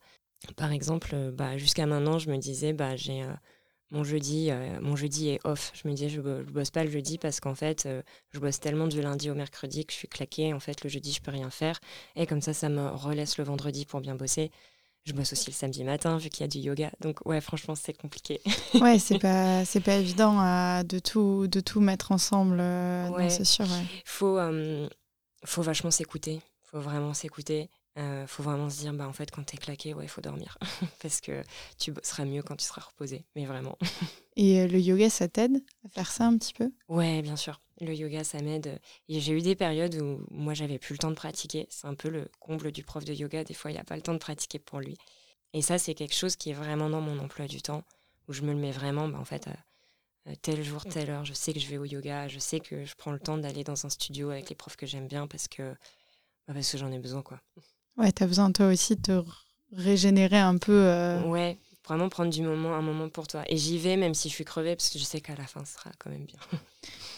Par exemple, euh, bah, jusqu'à maintenant, je me disais, bah, j'ai euh, mon jeudi, euh, mon jeudi est off. Je me disais, je, je bosse pas le jeudi parce qu'en fait, je bosse tellement du lundi au mercredi que je suis claquée. En fait, le jeudi, je peux rien faire. Et comme ça, ça me relaisse le vendredi pour bien bosser. Je bosse aussi le samedi matin vu qu'il y a du yoga. Donc ouais, franchement, c'est compliqué. Ouais, c'est pas, c'est pas évident à- de, tout, de tout mettre ensemble. euh, Ouais. c'est sûr. ouais. faut, euh, faut vachement s'écouter. faut vraiment s'écouter. Euh, faut vraiment se dire, bah, en fait, quand t'es claqué, ouais, il faut dormir. Parce que tu seras mieux quand tu seras reposé. Mais vraiment. Et euh, le yoga, ça t'aide à faire ça un petit peu? Ouais, bien sûr. Le yoga, ça m'aide. Et j'ai eu des périodes où moi, j'avais plus le temps de pratiquer. C'est un peu le comble du prof de yoga. Des fois, il n'y a pas le temps de pratiquer pour lui. Et ça, c'est quelque chose qui est vraiment dans mon emploi du temps, où je me le mets vraiment, bah, en fait, tel jour, telle heure. Je sais que je vais au yoga. Je sais que je prends le temps d'aller dans un studio avec les profs que j'aime bien parce que, bah, parce que j'en ai besoin, quoi. Ouais, t'as besoin toi aussi de te régénérer un peu. euh, Ouais, vraiment prendre du moment, un moment pour toi. Et j'y vais même si je suis crevée parce que je sais qu'à la fin, ce sera quand même bien.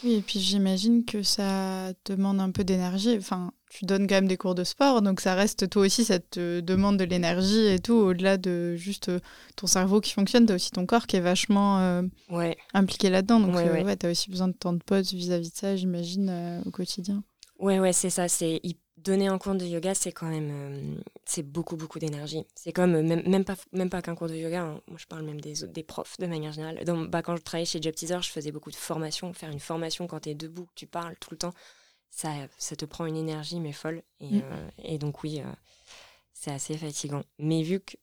Oui, et puis j'imagine que ça demande un peu d'énergie. Enfin, tu donnes quand même des cours de sport, donc ça reste toi aussi, ça te demande de l'énergie et tout, au-delà de juste euh, ton cerveau qui fonctionne, tu as aussi ton corps qui est vachement euh, Ouais, impliqué là-dedans. Donc Ouais, euh, ouais. tu as aussi besoin de temps de pause vis-à-vis de ça, j'imagine, euh, au quotidien. ouais, ouais, c'est ça. C'est y- donner un cours de yoga, c'est quand même, euh, c'est beaucoup, beaucoup d'énergie. C'est comme euh, même, même pas, même pas qu'un cours de yoga. hein. Moi, je parle même des autres- des profs de manière générale. Dans- bah, quand je travaillais chez Job Teaser, je faisais beaucoup de formations. Faire une formation quand tu es debout, que tu parles tout le temps, ça, ça te prend une énergie mais folle. Et, Mm. euh, et donc oui, c'est assez fatigant. Mais vu que,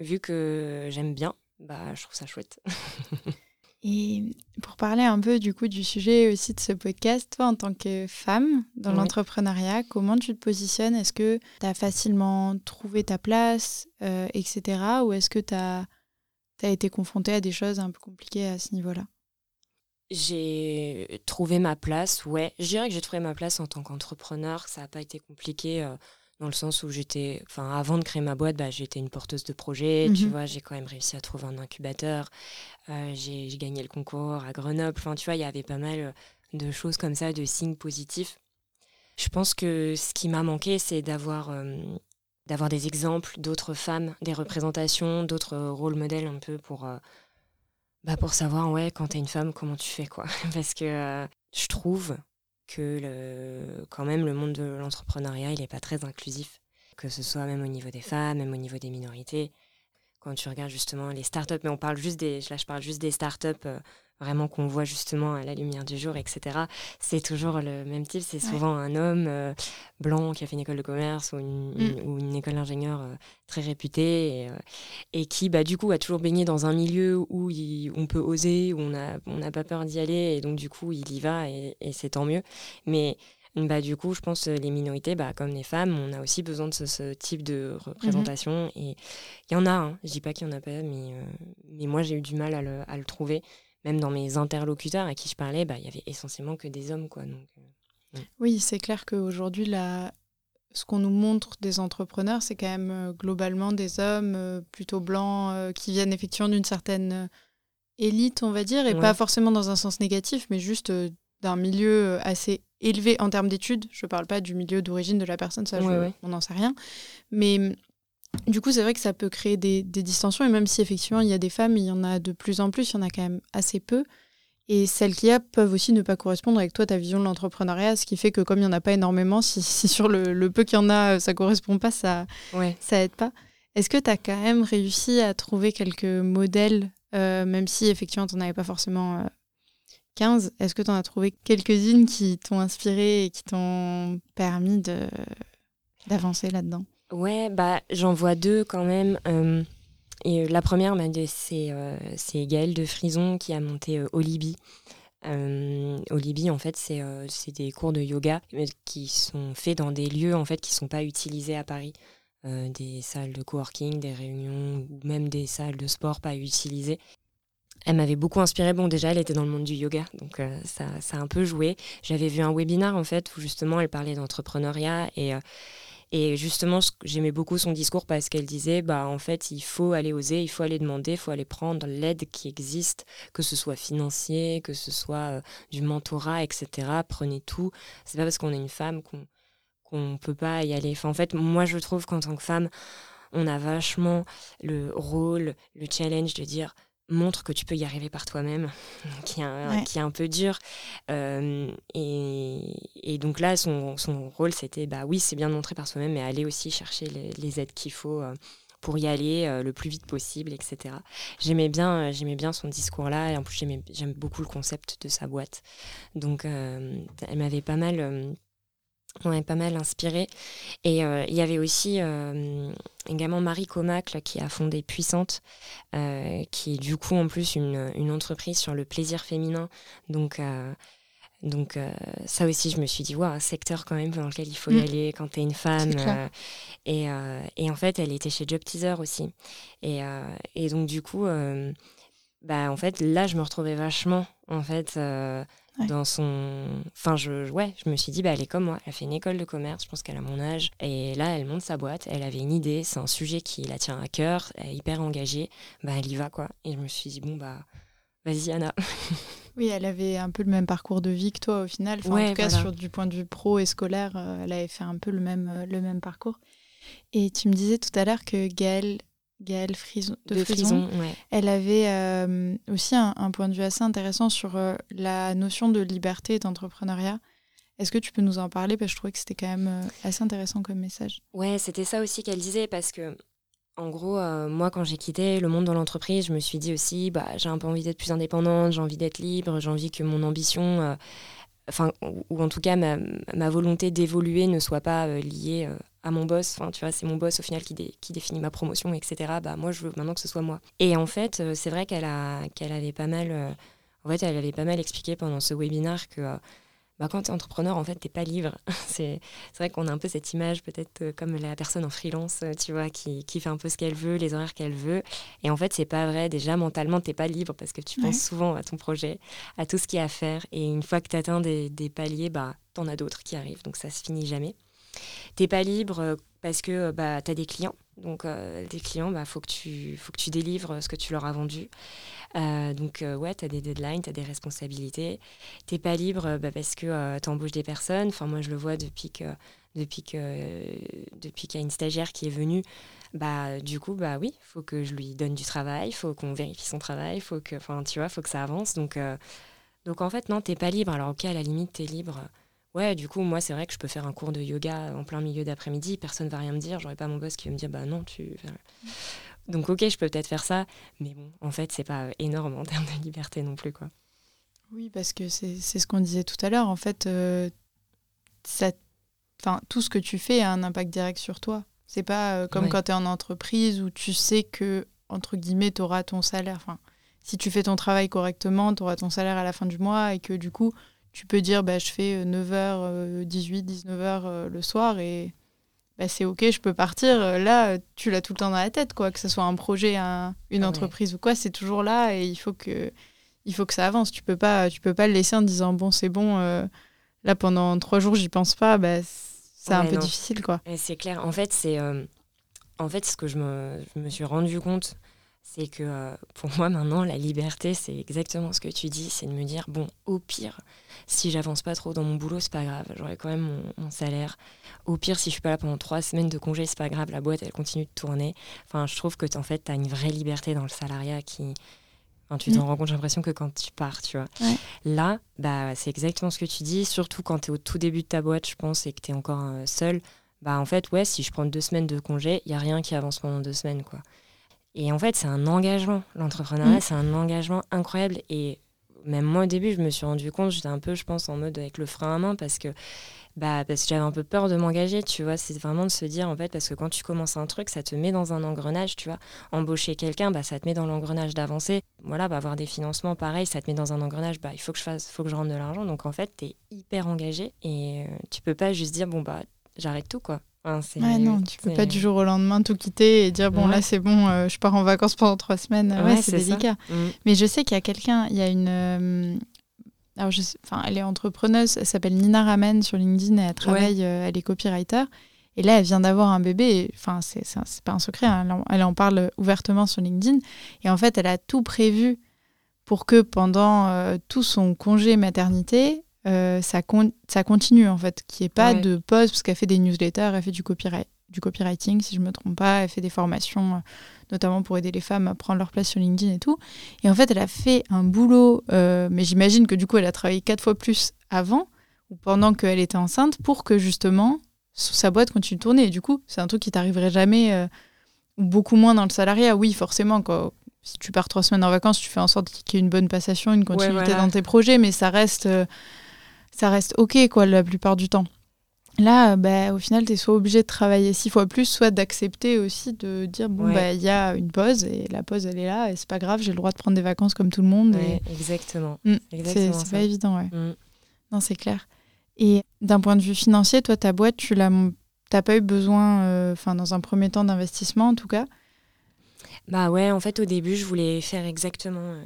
vu que j'aime bien, bah, je trouve ça chouette. Et pour parler un peu du coup du sujet aussi de ce podcast, toi en tant que femme dans Oui. l'entrepreneuriat, comment tu te positionnes? Est-ce que tu as facilement trouvé ta place, euh, etc. Ou est-ce que tu as, été confrontée à des choses un peu compliquées à ce niveau-là? J'ai trouvé ma place, ouais. Je dirais que j'ai trouvé ma place en tant qu'entrepreneur. Ça n'a pas été compliqué euh, dans le sens où j'étais, enfin, avant de créer ma boîte, bah, j'étais une porteuse de projet. Tu Mhm. vois, j'ai quand même réussi à trouver un incubateur. Euh, j'ai gagné le concours à Grenoble. Enfin, tu vois, il y avait pas mal euh, de choses comme ça, de signes positifs. Je pense que ce qui m'a manqué, c'est d'avoir euh, d'avoir des exemples d'autres femmes, des représentations, d'autres rôles modèles un peu pour, euh, bah pour savoir, ouais, quand t'es une femme, comment tu fais, quoi. Parce que je trouve que le, quand même le monde de l'entrepreneuriat, il n'est pas très inclusif. Que ce soit même au niveau des femmes, même au niveau des minorités. Quand tu regardes justement les startups, mais on parle juste des, là je parle juste des startups euh, vraiment qu'on voit justement à la lumière du jour, etc. C'est toujours le même type, c'est Ouais. souvent un homme euh, blanc qui a fait une école de commerce ou une, une- ou une école d'ingénieur euh, très réputée et, et qui bah, du coup a toujours baigné dans un milieu où il- on peut oser, où on n'a on n'a pas peur d'y aller et donc du coup il y va et, et c'est tant mieux. Mais bah, du coup je pense euh, les minorités, bah, comme les femmes, on a aussi besoin de ce, ce type de représentation et il y en a, hein. je dis pas qu'il y en a pas, mais, euh, mais moi j'ai eu du mal à le, à le trouver. Même dans mes interlocuteurs à qui je parlais, bah, il y avait essentiellement que des hommes. Quoi, donc, euh, Oui, c'est clair qu'aujourd'hui, la... ce qu'on nous montre des entrepreneurs, c'est quand même euh, globalement des hommes plutôt blancs qui viennent effectivement d'une certaine élite, on va dire, et Ouais. pas forcément dans un sens négatif, mais juste d'un milieu assez élevé en termes d'études. Je parle pas du milieu d'origine de la personne, ça, je- Ouais, ouais. on n'en sait rien. Mais hum, du coup, c'est vrai que ça peut créer des, des distensions, et même si effectivement il y a des femmes, il y en a de plus en plus, il y en a quand même assez peu. Et celles qu'il y a peuvent aussi ne pas correspondre avec toi, ta vision de l'entrepreneuriat, ce qui fait que comme il n'y en a pas énormément, si, si sur le, le peu qu'il y en a, euh, ça correspond pas, ça ouais. ça aide pas. Est-ce que tu as quand même réussi à trouver quelques modèles, euh, même si effectivement tu n'en avais pas forcément euh, 15 Est-ce que tu en as trouvé quelques-unes qui t'ont inspiré et qui t'ont permis de d'avancer là-dedans? Ouais, bah, j'en vois deux quand même. euh, et euh, la première, c'est euh, c'est Gaëlle de Frison qui a monté Olibi. Olibi, en fait, c'est c'est des cours de yoga qui sont faits dans des lieux en fait qui sont pas utilisés à Paris. Des salles de coworking, des réunions ou même des salles de sport pas utilisées. Elle m'avait beaucoup inspirée. Bon, déjà, elle était dans le monde du yoga, donc euh, ça, ça a un peu joué. J'avais vu un webinar, en fait, où justement, elle parlait d'entrepreneuriat et, euh, et justement, j'aimais beaucoup son discours parce qu'elle disait, bah, en fait, il faut aller oser, il faut aller demander, il faut aller prendre l'aide qui existe, que ce soit financier, que ce soit euh, du mentorat, etc. Prenez tout. C'est pas parce qu'on est une femme qu'on qu'on peut pas y aller. En fait, moi, je trouve qu'en tant que femme, on a vachement le rôle, le challenge de dire montre que tu peux y arriver par toi-même, qui, est un- Ouais. qui est un peu dur. Euh, et, et donc là, son, son rôle, c'était, bah oui, c'est bien de montrer par soi-même, mais aller aussi chercher les, les aides qu'il faut euh, pour y aller euh, le plus vite possible, etc. J'aimais bien, j'aimais bien son discours-là, et en plus, j'aime beaucoup le concept de sa boîte. Donc, euh, elle m'avait pas mal... euh, ouais, pas mal inspiré. Et euh, il y avait aussi euh, également Marie Comacle qui a fondé Puissante, euh, qui est du coup en plus une, une entreprise sur le plaisir féminin. Donc, donc ça aussi, je me suis dit, waouh, un secteur quand même dans lequel il faut y Mm. aller quand tu es une femme. Et, et en fait, elle était chez Job Teaser aussi. Et, et donc du coup, bah, en fait, là, je me retrouvais vachement, en fait, Ouais. dans son... Enfin, je, ouais, je me suis dit, bah, elle est comme moi. Elle fait une école de commerce, je pense qu'elle a mon âge. Et là, elle monte sa boîte. Elle avait une idée, c'est un sujet qui la tient à cœur. Elle est hyper engagée. Bah, elle y va, quoi. Et je me suis dit, bon, bah, vas-y, Anna. Oui, elle avait un peu le même parcours de vie que toi au final. Enfin, en tout cas, voilà. sur du point de vue pro et scolaire, euh, elle avait fait un peu le même, euh, le même parcours. Et tu me disais tout à l'heure que Gaëlle, Gaëlle Frison, de, De Frison, Frison, ouais. elle avait euh, aussi un, un point de vue assez intéressant sur euh, la notion de liberté et d'entrepreneuriat. Est-ce que tu peux nous en parler? Parce que je trouvais que c'était quand même euh, assez intéressant comme message. Ouais, c'était ça aussi qu'elle disait parce que, en gros, moi, quand j'ai quitté le monde dans l'entreprise, je me suis dit aussi, bah, j'ai un peu envie d'être plus indépendante, j'ai envie d'être libre, j'ai envie que mon ambition, enfin, ou, en tout cas ma, volonté d'évoluer ne soit pas euh, liée euh, à mon boss. Enfin, tu vois, c'est mon boss au final qui, dé- qui définit ma promotion, etc. Bah, moi, je veux maintenant que ce soit moi. Et en fait, euh, c'est vrai qu'elle qu'elle avait pas mal, en fait, elle avait pas mal expliqué pendant ce webinaire que. Bah, quand tu es entrepreneur, en fait, t'es pas libre. c'est c'est vrai qu'on a un peu cette image, peut-être euh, comme la personne en freelance, euh, tu vois, qui, qui fait un peu ce qu'elle veut, les horaires qu'elle veut. Et en fait, c'est pas vrai. Déjà, mentalement, t'es pas libre parce que tu Ouais. penses souvent à ton projet, à tout ce qu'il y a à faire. Et une fois que tu atteins des, des paliers, bah, t'en as d'autres qui arrivent. Donc, ça se finit jamais. T'es pas libre euh, parce que bah, tu as des clients. Donc, euh, des clients, il bah, faut, que tu- faut que tu délivres ce que tu leur as vendu. Euh, donc, euh, ouais, tu as des deadlines, tu as des responsabilités. T'es pas libre euh, bah, parce que tu embauches des personnes. Enfin, moi, je le vois depuis que depuis que depuis qu'il y a une stagiaire qui est venue. Bah, du coup, bah oui, faut que je lui donne du travail, faut qu'on vérifie son travail, faut que, tu vois, faut que ça avance. Donc, euh, donc en fait, non, t'es pas libre. Alors, ok, à la limite, t'es libre. Ouais, du coup, moi, c'est vrai que je peux faire un cours de yoga en plein milieu d'après-midi. Personne va rien me dire. J'aurais pas mon boss qui va me dire, bah non, tu. Donc, ok, je peux peut-être faire ça, mais bon, en fait, c'est pas énorme en termes de liberté non plus, quoi. Oui, parce que c'est ce qu'on disait tout à l'heure. En fait, euh, ça, tout ce que tu fais a un impact direct sur toi. C'est pas euh, comme Ouais. quand tu es en entreprise où tu sais que, entre guillemets, tu auras ton salaire. Enfin, si tu fais ton travail correctement, tu auras ton salaire à la fin du mois et que du coup, tu peux dire bah, je fais 9h, 18, 19h le soir et bah, c'est ok, je peux partir. Euh, Là, tu l'as tout le temps dans la tête, quoi. Que ce soit un projet, un- une Ouais. entreprise ou quoi, c'est toujours là et il faut que il faut que ça avance. Tu peux pas, tu peux pas le laisser en disant bon c'est bon. euh, là pendant trois jours j'y pense pas. Bah, c'est un peu non. difficile quoi. C'est clair. En fait, c'est euh, en fait ce que je me, je me suis rendu compte, c'est que euh, pour moi maintenant la liberté, c'est exactement ce que tu dis, c'est de me dire bon, au pire, si j'avance pas trop dans mon boulot, c'est pas grave, j'aurai quand même mon, mon salaire. Au pire, si je suis pas là pendant trois semaines de congé, c'est pas grave, la boîte elle continue de tourner. Enfin, je trouve que en fait, t'as une vraie liberté dans le salariat qui Enfin, tu t'en Mm. rends compte, j'ai l'impression que quand tu pars, tu vois. Ouais. Là, bah, c'est exactement ce que tu dis, surtout quand tu es au tout début de ta boîte, je pense, et que tu es encore euh, seul. Bah, en fait, ouais, si je prends deux semaines de congé, il n'y a rien qui avance pendant deux semaines, quoi. Et en fait, c'est un engagement. L'entrepreneuriat, Mm. c'est un engagement incroyable. Et même moi, au début, je me suis rendu compte, j'étais un peu, je pense, en mode avec le frein à main parce que, bah, parce que j'avais un peu peur de m'engager, tu vois. C'est vraiment de se dire, en fait, parce que quand tu commences un truc, ça te met dans un engrenage, tu vois. Embaucher quelqu'un, bah, ça te met dans l'engrenage d'avancer. Voilà, bah, avoir des financements, pareil, ça te met dans un engrenage, bah, il faut que je fasse, faut que je rentre de l'argent. Donc, en fait, tu es hyper engagé et euh, tu peux pas juste dire, bon, bah, j'arrête tout, quoi. Enfin, Ouais, non, tu peux pas du jour au lendemain tout quitter et dire bon Ouais. là c'est bon, euh, je pars en vacances pendant trois semaines. Ouais, Ouais, c'est délicat. Mm. Mais je sais qu'il y a quelqu'un, il y a une. euh, alors, je sais- enfin, elle est entrepreneuse, elle s'appelle Nina Ramen sur LinkedIn et elle travaille, euh, elle est copywriter. Et là, elle vient d'avoir un bébé. Enfin, c'est c'est un- c'est pas un secret, hein, elle, en, elle en parle ouvertement sur LinkedIn. Et en fait, elle a tout prévu pour que pendant euh, tout son congé maternité, euh, ça, con- ça continue, en fait. Qu'il n'y ait pas Ouais. de pause, parce qu'elle fait des newsletters, elle fait du, copyright, du copywriting, si je me trompe pas. Elle fait des formations, euh, notamment pour aider les femmes à prendre leur place sur LinkedIn et tout. Et en fait, elle a fait un boulot, euh, mais j'imagine que du coup, elle a travaillé quatre fois plus avant ou pendant qu'elle était enceinte pour que justement sa boîte continue de tourner. Et du coup, c'est un truc qui t'arriverait jamais, ou beaucoup moins dans le salariat. Oui, forcément, quand, si tu pars trois semaines en vacances, tu fais en sorte qu'il y ait une bonne passation, une continuité voilà. dans tes projets, mais ça reste, ça reste OK, quoi, la plupart du temps. Là, bah, au final, tu es soit obligé de travailler six fois plus, soit d'accepter aussi de dire bon, Ouais. bah, il y a une pause et la pause, elle est là et c'est pas grave, j'ai le droit de prendre des vacances comme tout le monde. Ouais, et... exactement. Mm, exactement c'est pas évident, ouais. Mm. Non, c'est clair. Et d'un point de vue financier, toi, ta boîte, tu l'as, t'as pas eu besoin, euh, enfin, dans un premier temps, d'investissement en tout cas? Bah ouais, en fait, au début, je voulais faire exactement euh,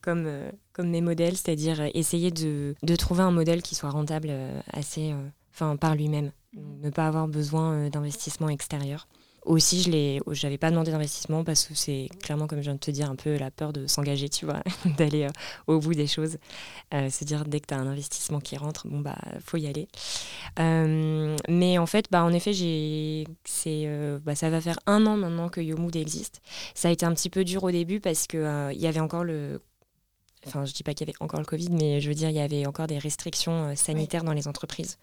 comme, euh, comme mes modèles, c'est-à-dire euh, essayer de, de trouver un modèle qui soit rentable euh, assez, enfin, par lui-même. Donc, Ne pas avoir besoin d'investissement extérieur. Aussi, je l'ai, j'avais pas demandé d'investissement parce que c'est clairement, comme je viens de te dire, un peu la peur de s'engager, tu vois, d'aller au bout des choses. se dire, dès que tu as un investissement qui rentre, bon, bah, faut y aller. mais en fait, bah, en effet, j'ai, c'est, bah, ça va faire un an maintenant que YoMood existe. Ça a été un petit peu dur au début parce qu'il il y avait encore le Enfin, je dis pas qu'il y avait encore le Covid, mais je veux dire, il y avait encore des restrictions euh, sanitaires dans les entreprises.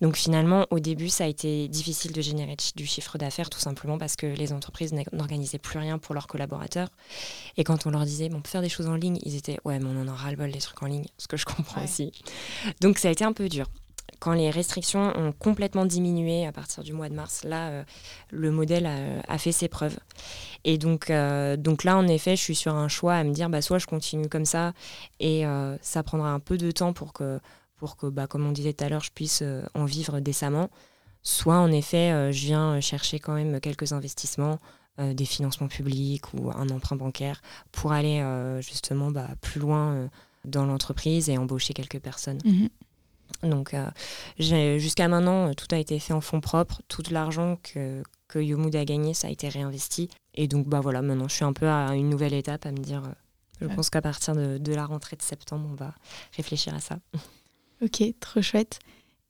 Donc finalement, au début, ça a été difficile de générer du chiffre d'affaires, tout simplement parce que les entreprises n'organisaient plus rien pour leurs collaborateurs. Et quand on leur disait, bon, on peut faire des choses en ligne, ils étaient, ouais, mais on en a ras-le-bol des trucs en ligne, ce que je comprends aussi. Donc ça a été un peu dur quand les restrictions ont complètement diminué à partir du mois de mars, là, euh, le modèle a, fait ses preuves. Et donc, euh, donc là, en effet, je suis sur un choix à me dire, bah, soit je continue comme ça, et euh, ça prendra un peu de temps pour que, pour que bah, comme on disait tout à l'heure, je puisse en vivre décemment. Soit, en effet, je viens chercher quand même quelques investissements, des financements publics ou un emprunt bancaire, pour aller justement bah, plus loin dans l'entreprise et embaucher quelques personnes. Mhm. Donc, euh, jusqu'à maintenant, tout a été fait en fonds propres. Tout l'argent que, que Yomood a gagné, ça a été réinvesti. Et donc, bah voilà, maintenant, je suis un peu à une nouvelle étape à me dire. Euh, je pense qu'à partir de, de, la rentrée de septembre, on va réfléchir à ça. Ok, trop chouette.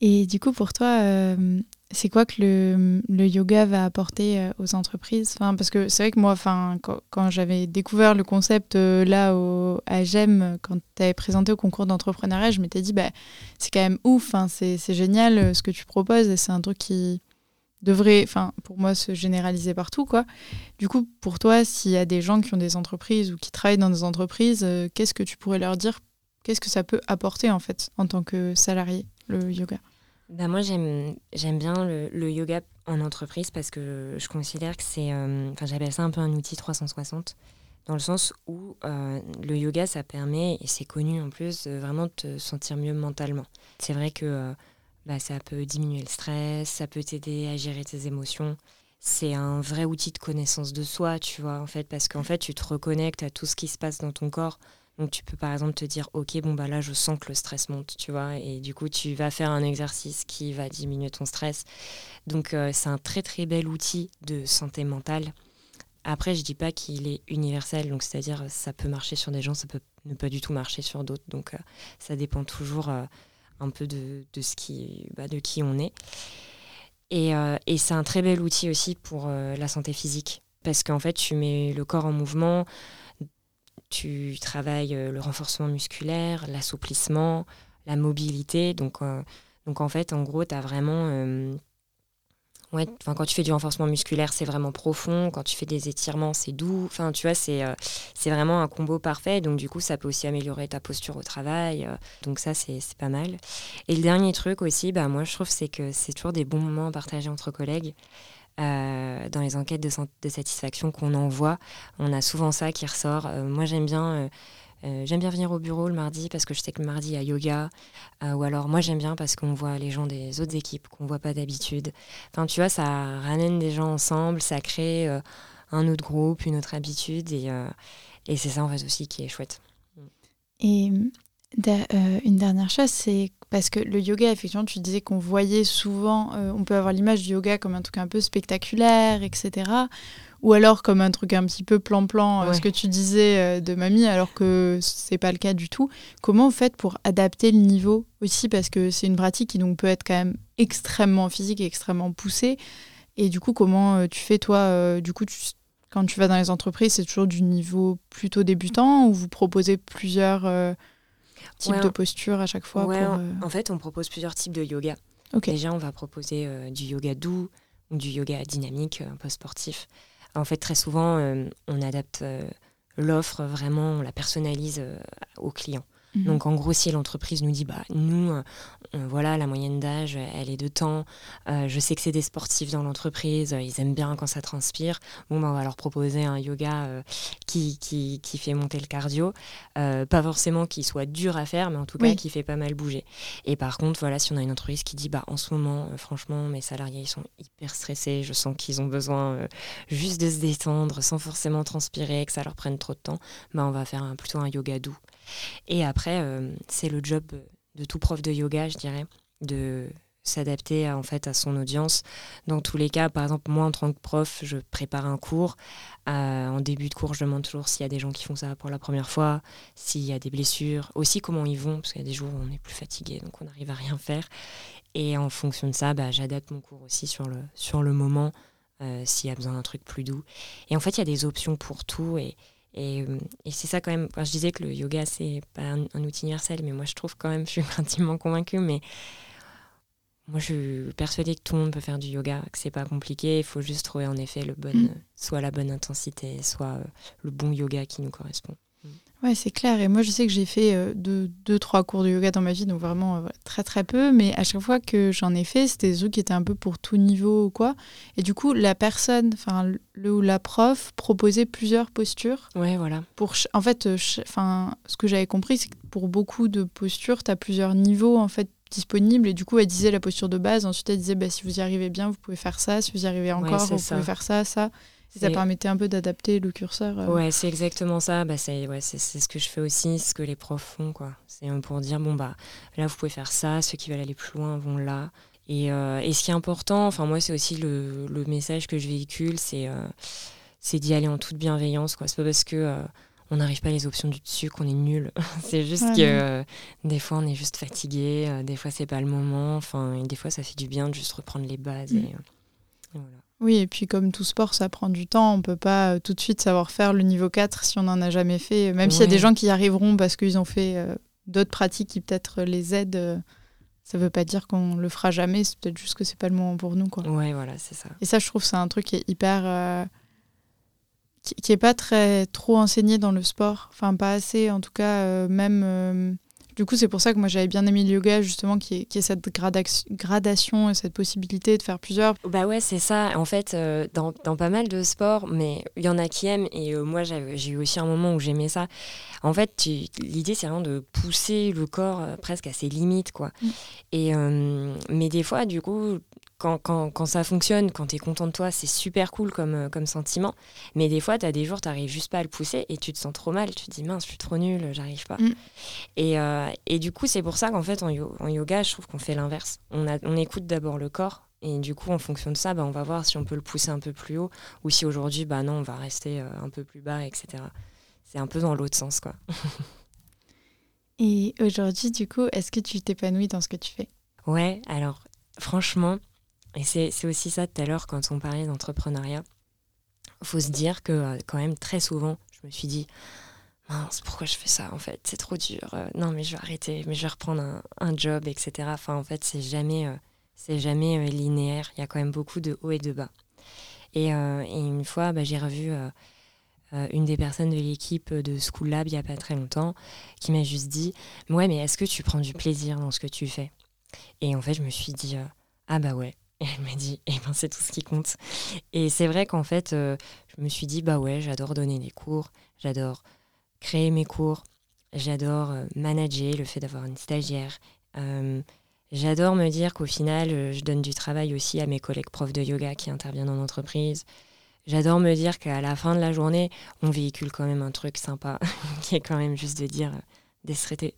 Et du coup, pour toi, euh, c'est quoi que le, yoga va apporter euh, aux entreprises? Parce que c'est vrai que moi, quand, j'avais découvert le concept euh, là au, à GEM, quand tu avais présenté au concours d'entrepreneuriat, je m'étais dit, bah, c'est quand même ouf, c'est génial ce que tu proposes et c'est un truc qui devrait, enfin, pour moi, se généraliser partout. quoi. Du coup, pour toi, s'il y a des gens qui ont des entreprises ou qui travaillent dans des entreprises, qu'est-ce que tu pourrais leur dire? Qu'est-ce que ça peut apporter en fait en tant que salarié, le yoga? Bah moi, j'aime, bien le, yoga en entreprise parce que je considère que c'est. Euh, enfin, j'appelle ça un peu un outil 360, dans le sens où euh, le yoga, ça permet, et c'est connu en plus, de vraiment te sentir mieux mentalement. C'est vrai que euh, bah, ça peut diminuer le stress, ça peut t'aider à gérer tes émotions. C'est un vrai outil de connaissance de soi, tu vois, en fait, parce qu'en fait, tu te reconnectes à tout ce qui se passe dans ton corps donc tu peux par exemple te dire ok bon bah là je sens que le stress monte tu vois et du coup tu vas faire un exercice qui va diminuer ton stress. Donc euh, c'est un très très bel outil de santé mentale. Après je dis pas qu'il est universel donc c'est-à-dire ça peut marcher sur des gens ça peut ne pas du tout marcher sur d'autres donc euh, ça dépend toujours euh, un peu de, de ce qui bah, de qui on est. Et, et c'est un très bel outil aussi pour la santé physique parce qu'en fait tu mets le corps en mouvement tu travailles euh, le renforcement musculaire, l'assouplissement, la mobilité. Donc, euh, donc en fait, en gros, tu as vraiment... Euh, ouais, quand tu fais du renforcement musculaire, c'est vraiment profond. Quand tu fais des étirements, c'est doux. Enfin, tu vois, c'est c'est vraiment un combo parfait. Donc, du coup, ça peut aussi améliorer ta posture au travail. donc, ça, c'est pas mal. Et le dernier truc aussi, bah, moi, je trouve, c'est que c'est toujours des bons moments partagés entre collègues. Euh, dans les enquêtes de, satisfaction qu'on envoie, on a souvent ça qui ressort. Euh, moi, j'aime bien. Euh, bien venir au bureau le mardi parce que je sais que le mardi il y a yoga. ou alors moi j'aime bien parce qu'on voit les gens des autres équipes qu'on voit pas d'habitude. Enfin tu vois, ça ramène des gens ensemble, ça crée un autre groupe, une autre habitude et c'est ça en fait aussi qui est chouette. Et une dernière chose, c'est parce que le yoga, effectivement, tu disais qu'on voyait souvent, euh, on peut avoir l'image du yoga comme un truc un peu spectaculaire, etc. Ou alors comme un truc un petit peu plan-plan, euh, ce que tu disais euh, de mamie, alors que c'est pas le cas du tout. Comment vous faites pour adapter le niveau aussi? Parce que c'est une pratique qui donc peut être quand même extrêmement physique et extrêmement poussée. Et du coup, comment tu fais toi Du coup, quand tu vas dans les entreprises, c'est toujours du niveau plutôt débutant ou vous proposez plusieurs type de posture à chaque fois euh, En fait, on propose plusieurs types de yoga. Déjà, on va proposer euh, du yoga doux ou du yoga dynamique, un peu sportif. En fait, très souvent, euh, on adapte l'offre vraiment, on la personnalise au client. Mhm. Donc en gros, si l'entreprise nous dit, bah, nous, euh, voilà, la moyenne d'âge, elle est de temps, euh, je sais que c'est des sportifs dans l'entreprise, ils aiment bien quand ça transpire, bon, bah, on va leur proposer un yoga euh, qui, qui, qui, fait monter le cardio, pas forcément qui soit dur à faire, mais en tout cas qui fait pas mal bouger. Et par contre, voilà, si on a une entreprise qui dit, bah, en ce moment, franchement, mes salariés, ils sont hyper stressés, je sens qu'ils ont besoin juste de se détendre sans forcément transpirer, que ça leur prenne trop de temps, bah, on va faire un, plutôt un yoga doux. Et après, euh, c'est le job de tout prof de yoga, je dirais, de s'adapter en fait à son audience. Dans tous les cas, par exemple, moi en tant que prof, je prépare un cours. Euh, en début de cours, je demande toujours s'il y a des gens qui font ça pour la première fois, s'il y a des blessures, aussi comment ils vont, parce qu'il y a des jours où on est plus fatigué, donc on n'arrive à rien faire. Et en fonction de ça, bah, j'adapte mon cours aussi sur le, sur le moment, euh, s'il y a besoin d'un truc plus doux. Et en fait, il y a des options pour tout. Et, et, euh, et c'est ça quand même, quand je disais que le yoga, c'est pas un, un, outil universel, mais moi je trouve quand même, je suis intimement convaincue, mais moi, je suis persuadée que tout le monde peut faire du yoga, que c'est pas compliqué. Il faut juste trouver en effet le bon, mmh. soit la bonne intensité, soit euh, le bon yoga qui nous correspond. Ouais, c'est clair. Et moi, je sais que j'ai fait euh, deux, deux, trois cours de yoga dans ma vie, donc vraiment euh, très, très peu. Mais à chaque fois que j'en ai fait, c'était des trucs qui étaient un peu pour tout niveau ou quoi. Et du coup, la personne, enfin, le ou la prof proposait plusieurs postures. Ouais, voilà. Pour, en fait, enfin, ce que j'avais compris, c'est que pour beaucoup de postures, tu as plusieurs niveaux, en fait, disponible et du coup elle disait la posture de base ensuite elle disait bah, si vous y arrivez bien vous pouvez faire ça si vous y arrivez encore ouais, vous ça. pouvez faire ça ça ça permettait un peu d'adapter le curseur euh... ouais c'est exactement ça bah, c'est ouais, ce que je fais aussi ce que les profs font quoi c'est pour dire bon bah là vous pouvez faire ça ceux qui veulent aller plus loin vont là et, euh, et ce qui est important enfin moi c'est aussi le, le, message que je véhicule c'est euh, d'y aller en toute bienveillance c'est pas parce que euh, on n'arrive pas à les options du dessus, qu'on est nul. c'est juste ouais, que euh, des fois on est juste fatigué, euh, des fois c'est pas le moment, enfin, et des fois ça fait du bien de juste reprendre les bases. Mm. Et, euh, et voilà. Oui, et puis comme tout sport, ça prend du temps. On peut pas euh, tout de suite savoir faire le niveau 4 si on n'en a jamais fait. Même ouais. s'il y a des gens qui y arriveront parce qu'ils ont fait euh, d'autres pratiques qui peut-être les aident, euh, ça veut pas dire qu'on le fera jamais. C'est peut-être juste que c'est pas le moment pour nous. Quoi. Ouais, voilà, c'est ça. Et ça, je trouve c'est un truc qui est hyper euh, qui, qui est pas très trop enseigné dans le sport, enfin pas assez en tout cas, même. Du coup, c'est pour ça que moi j'avais bien aimé le yoga justement, qui est, qui est cette gradation et cette possibilité de faire plusieurs. Bah ouais, c'est ça. En fait, euh, dans, dans, pas mal de sports, mais il y en a qui aiment et euh, moi j'ai eu aussi un moment où j'aimais ça. En fait, l'idée c'est vraiment de pousser le corps euh, presque à ses limites, quoi. Mm. Et mais des fois, du coup, quand, quand, quand, ça fonctionne, quand tu es content de toi, c'est super cool comme, euh, comme sentiment. Mais des fois, tu as des jours, tu n'arrives juste pas à le pousser et tu te sens trop mal. Tu te dis, mince, je suis trop nulle, j'arrive pas. Mm. Et, euh, et du coup, c'est pour ça qu'en fait, en, yo en, yoga, je trouve qu'on fait l'inverse. On, on écoute d'abord le corps. Et du coup, en fonction de ça, bah, on va voir si on peut le pousser un peu plus haut ou si aujourd'hui, bah non, on va rester euh, un peu plus bas, etc. C'est un peu dans l'autre sens, quoi. et aujourd'hui, du coup, est-ce que tu t'épanouis dans ce que tu fais? Ouais, alors franchement, et c'est aussi ça tout à l'heure quand on parlait d'entrepreneuriat. Faut se dire que euh, quand même très souvent, je me suis dit, mince, pourquoi je fais ça en fait? C'est trop dur. Euh, non, mais je vais arrêter, mais je vais reprendre un, job, etc. Enfin, en fait, c'est jamais, euh, jamais linéaire. Il y a quand même beaucoup de hauts et de bas. Et, une fois, bah, j'ai revu une des personnes de l'équipe de School Lab il n'y a pas très longtemps qui m'a juste dit, ouais, mais est-ce que tu prends du plaisir dans ce que tu fais? Et en fait, je me suis dit, ah bah ouais. Et elle m'a dit, eh ben, c'est tout ce qui compte. Et c'est vrai qu'en fait, euh, je me suis dit, bah ouais, j'adore donner des cours, j'adore créer mes cours, j'adore euh, manager, le fait d'avoir une stagiaire. Euh, j'adore me dire qu'au final, je donne du travail aussi à mes collègues profs de yoga qui interviennent dans l'entreprise. J'adore me dire qu'à la fin de la journée, on véhicule quand même un truc sympa, qui est quand même juste de dire,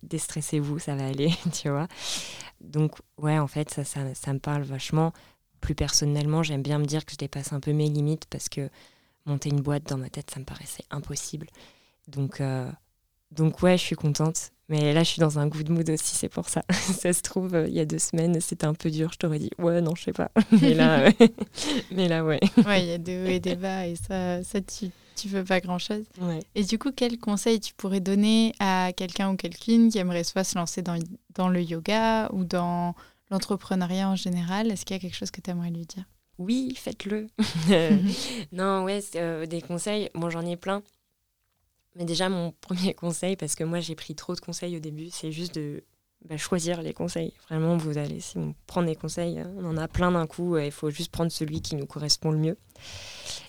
déstressez-vous, ça va aller, tu vois. Donc, ouais, en fait, ça, ça me parle vachement plus personnellement, j'aime bien me dire que je dépasse un peu mes limites parce que monter une boîte dans ma tête, ça me paraissait impossible. Donc, euh, donc ouais, je suis contente. Mais là, je suis dans un good mood aussi, c'est pour ça. ça se trouve, euh, il y a deux semaines, c'était un peu dur. Je t'aurais dit, ouais, non, je sais pas. Mais là, euh, mais là ouais. Ouais, il y a des hauts et des bas et ça, ça tu, tu veux pas grand-chose. Ouais. Et du coup, quel conseil tu pourrais donner à quelqu'un ou quelqu'une qui aimerait soit se lancer dans, dans le yoga ou dans l'entrepreneuriat en général Est-ce qu'il y a quelque chose que tu aimerais lui dire? Oui, faites-le. non, ouais, euh, des conseils, moi j'en ai plein. Mais déjà, mon premier conseil, parce que moi j'ai pris trop de conseils au début, c'est juste de bah, choisir les conseils. Vraiment, vous allez, si on prend des conseils, on en a plein d'un coup, il faut juste prendre celui qui nous correspond le mieux.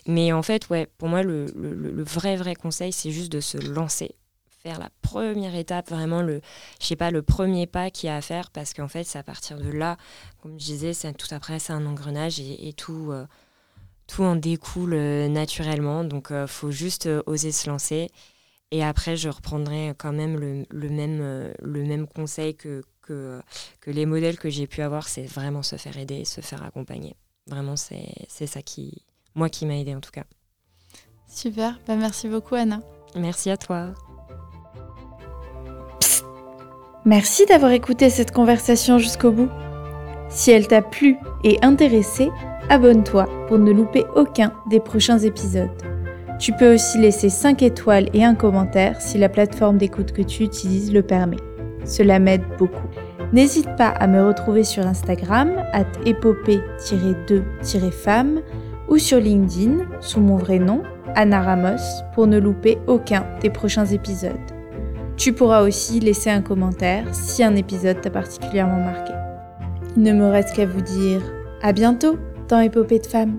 Mais en fait, ouais, pour moi, le, le, le vrai, vrai conseil, c'est juste de se lancer faire la première étape, vraiment le, je sais pas, le premier pas qu'il y a à faire, parce qu'en fait, c'est à partir de là, comme je disais, c'est tout après, c'est un engrenage et, et tout, euh, tout en découle euh, naturellement. Donc, il euh, faut juste oser se lancer. Et après, je reprendrai quand même le, le même, le même conseil que, que, que les modèles que j'ai pu avoir, c'est vraiment se faire aider, se faire accompagner. Vraiment, c'est ça qui, moi, qui m'a aidé en tout cas. Super, bah, merci beaucoup Anna. Merci à toi. Merci d'avoir écouté cette conversation jusqu'au bout. Si elle t'a plu et intéressé, abonne-toi pour ne louper aucun des prochains épisodes. Tu peux aussi laisser 5 étoiles et un commentaire si la plateforme d'écoute que tu utilises le permet. Cela m'aide beaucoup. N'hésite pas à me retrouver sur Instagram, at épopée-2-femme, ou sur LinkedIn, sous mon vrai nom, Anna Ramos, pour ne louper aucun des prochains épisodes. Tu pourras aussi laisser un commentaire si un épisode t'a particulièrement marqué. Il ne me reste qu'à vous dire à bientôt dans Épopée de femmes.